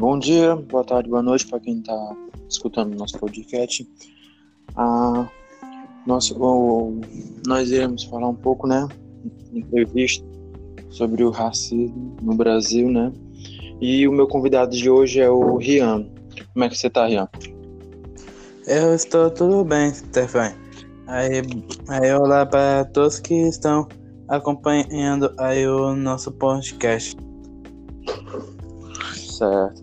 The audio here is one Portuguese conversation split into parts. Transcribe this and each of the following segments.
bom dia, boa tarde, boa noite para quem está escutando nosso podcast. Ah, nós iremos falar um pouco, né, entrevista sobre o racismo no Brasil, né? E o meu convidado de hoje é o Rian. Como é que você está, Rian? Eu estou tudo bem, Stefan. Aí, aí olá para todos que estão acompanhando aí o nosso podcast. Certo.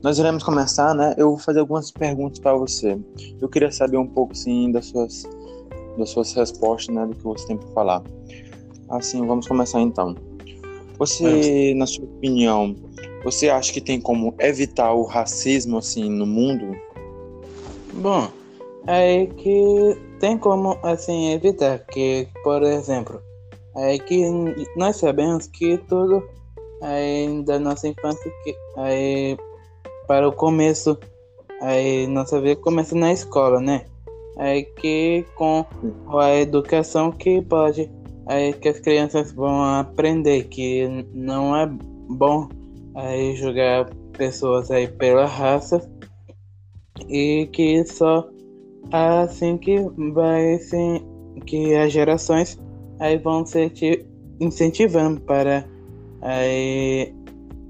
Nós iremos começar, né? Eu vou fazer algumas perguntas para você. Eu queria saber um pouco, sim, das suas, das suas respostas, né? Do que você tem para falar. Assim, vamos começar então. Você, na sua opinião, você acha que tem como evitar o racismo, assim, no mundo? Bom, é que tem como, assim, evitar que, por exemplo, é que nós sabemos que tudo aí, da nossa infância que aí, para o começo aí, nossa vida começa na escola, né? Aí que com a educação que pode aí que as crianças vão aprender que não é bom aí julgar pessoas aí pela raça e que só assim que vai sim que as gerações aí vão se incentivando para aí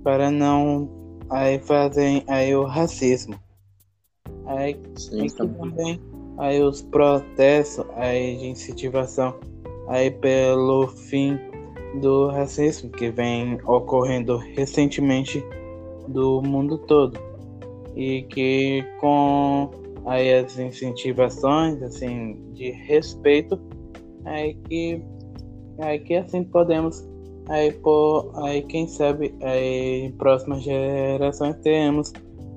para não aí fazem aí o racismo. Aí Sim, também aí os protestos aí de incentivação aí pelo fim do racismo que vem ocorrendo recentemente do mundo todo e que com aí as incentivações assim de respeito aí que aí que assim podemos aí por aí quem sabe aí em próximas gerações teremos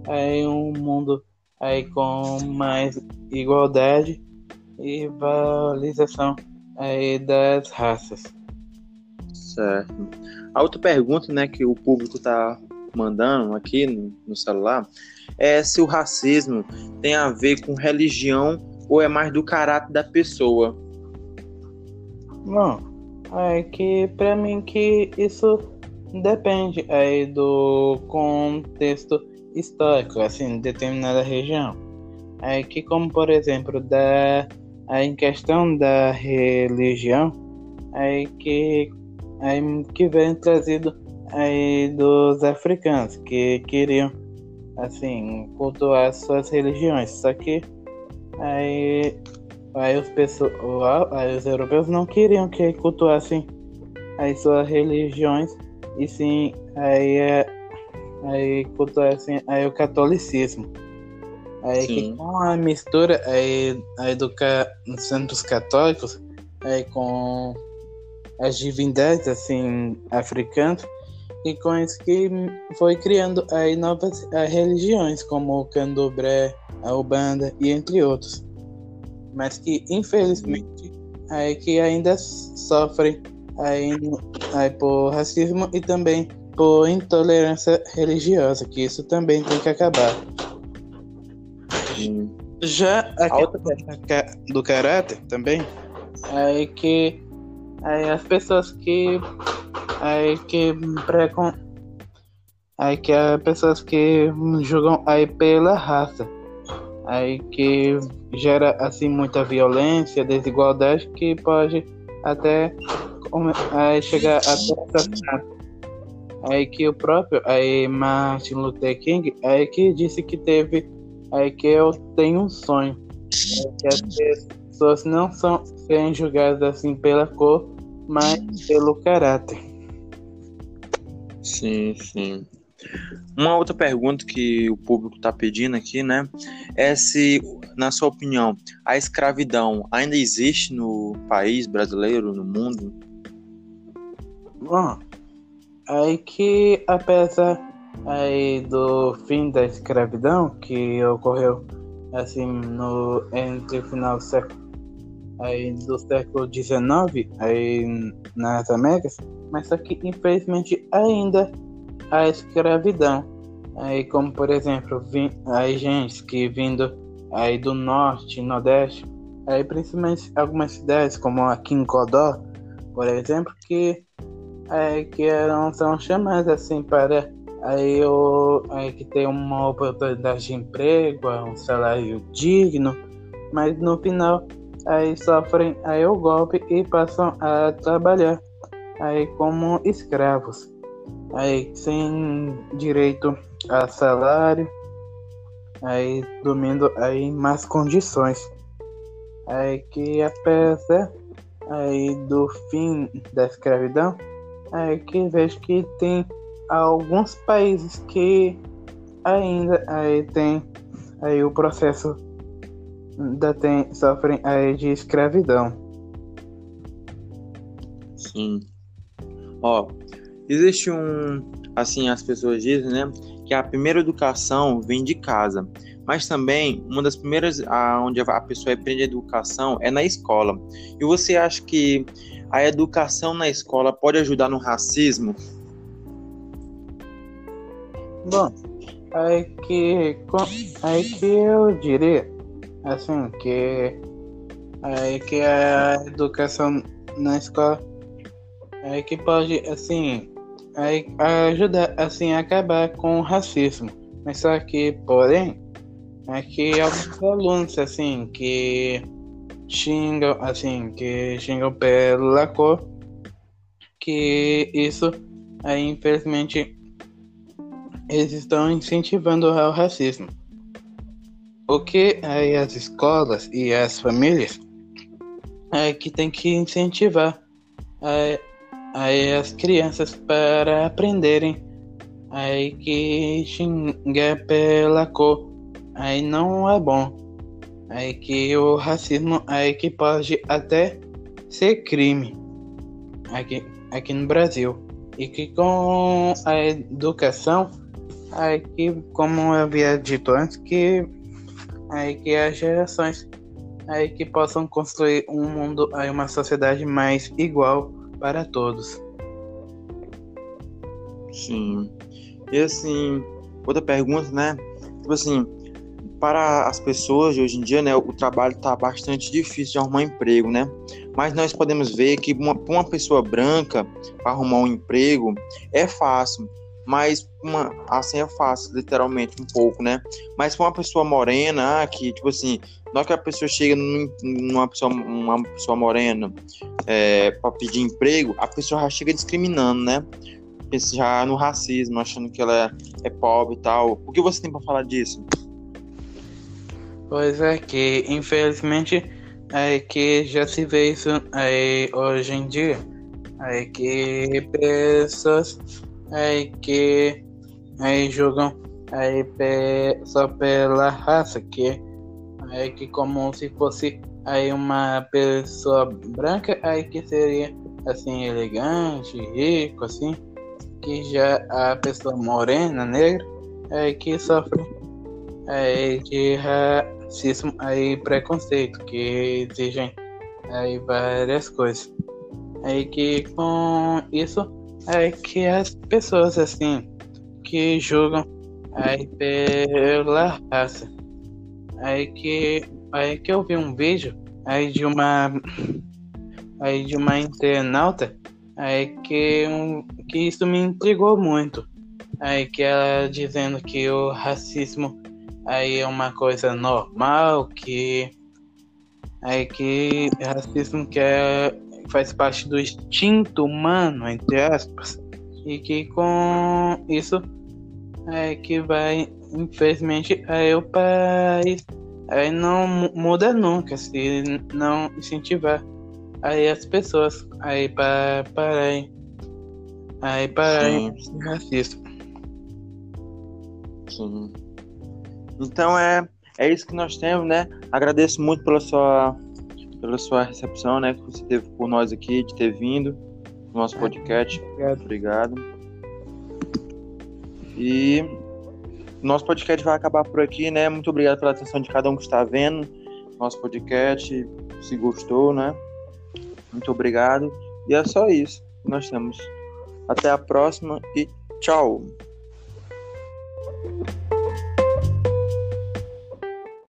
aí um mundo aí com mais igualdade e valorização aí das raças. Certo. A outra pergunta, né, que o público está mandando aqui no, no celular é se o racismo tem a ver com religião ou é mais do caráter da pessoa. Não, é que para mim que isso depende aí do contexto histórico, assim, de determinada região. É que como por exemplo da em questão da religião, aí que aí que vem trazido aí dos africanos que queriam assim cultuar suas religiões, só que aí Aí os, pessoal, aí os europeus não queriam que cultuassem as suas religiões, e sim aí, é, aí cultuassem aí o catolicismo. Aí que com a mistura aí, aí do, dos santos católicos aí com as divindades assim africanas e com isso que foi criando aí novas aí, religiões como o candomblé, a ubanda e entre outros mas que infelizmente é que ainda sofrem aí, aí por racismo e também por intolerância religiosa, que isso também tem que acabar. Sim. Já a outra do caráter também é que aí as pessoas que aí que precon aí que as pessoas que julgam aí pela raça aí que gera assim muita violência, desigualdade que pode até aí, chegar até assassinato. Aí que o próprio aí Martin Luther King aí que disse que teve aí que eu tenho um sonho que as pessoas não são serem julgadas assim pela cor, mas pelo caráter. Sim, sim. Uma outra pergunta que o público está pedindo aqui, né, é se, na sua opinião, a escravidão ainda existe no país brasileiro, no mundo? Bom, aí que apesar aí do fim da escravidão que ocorreu assim no entre o final do século aí do século XIX aí nas Américas, mas só que infelizmente ainda a escravidão. Aí, como por exemplo, vi, aí gente que vindo aí do norte, nordeste, aí principalmente algumas cidades como aqui em Codó, por exemplo, que é, que eram são chamadas assim para aí, eu, aí que tem uma oportunidade de emprego, um salário digno, mas no final aí sofrem aí o golpe e passam a trabalhar aí como escravos, aí sem direito a salário, aí dormindo aí más condições, aí que apesar aí do fim da escravidão, aí que vejo que tem alguns países que ainda aí tem aí o processo ainda tem, sofrem aí de escravidão. Sim. Ó, existe um, assim as pessoas dizem, né, que a primeira educação vem de casa, mas também uma das primeiras onde a pessoa aprende a educação é na escola. E você acha que a educação na escola pode ajudar no racismo? Bom, aí que, aí que eu diria, assim, que, aí que a educação na escola, aí que pode, assim, ajudar, assim, a acabar com o racismo. Mas só que, porém, é que alguns alunos, assim, que xingam, assim, que xingam pela cor, que isso, aí, infelizmente, eles estão incentivando o racismo. O que aí as escolas e as famílias é que tem que incentivar aí, aí as crianças para aprenderem aí que xingar pela cor aí não é bom. Aí que o racismo aí que pode até ser crime aqui, aqui no Brasil. E que com a educação aí que, como eu havia dito antes, que aí que as gerações aí que possam construir um mundo, aí uma sociedade mais igual para todos. Sim. E assim, outra pergunta, né? Tipo assim, para as pessoas de hoje em dia, né, o trabalho está bastante difícil de arrumar emprego, né? Mas nós podemos ver que uma, uma pessoa branca arrumar um emprego é fácil mas uma, assim é fácil, literalmente, um pouco, né? Mas para uma pessoa morena, ah, que, tipo assim, na hora que a pessoa chega numa pessoa, uma pessoa morena é, para pedir emprego, a pessoa já chega discriminando, né? Já no racismo, achando que ela é, é pobre e tal. O que você tem para falar disso? Pois é, que infelizmente é que já se vê isso aí hoje em dia. É que pessoas aí que aí jogam aí pe, só pela raça, que aí que como se fosse aí uma pessoa branca, aí que seria assim elegante, rico, assim, que já a pessoa morena, negra, aí que sofre aí de racismo aí preconceito, que exigem aí várias coisas. Aí que com isso é que as pessoas assim que julgam aí pela raça. Aí que aí que eu vi um vídeo aí de uma aí de uma internauta aí que um, que isso me intrigou muito. Aí que ela dizendo que o racismo aí é uma coisa normal, que aí que racismo que é faz parte do instinto humano, entre aspas, e que com isso é que vai, infelizmente, aí o país aí não muda nunca se não incentivar aí as pessoas aí para pararem aí pararem de racismo. Sim. Então é é isso que nós temos, né? Agradeço muito pela sua pela sua recepção, né, que você teve por nós aqui, de ter vindo no nosso podcast. Obrigado. Obrigado. E nosso podcast vai acabar por aqui, né? Muito obrigado pela atenção de cada um que está vendo nosso podcast. Se gostou, né? Muito obrigado. E é só isso que nós temos. Até a próxima e tchau.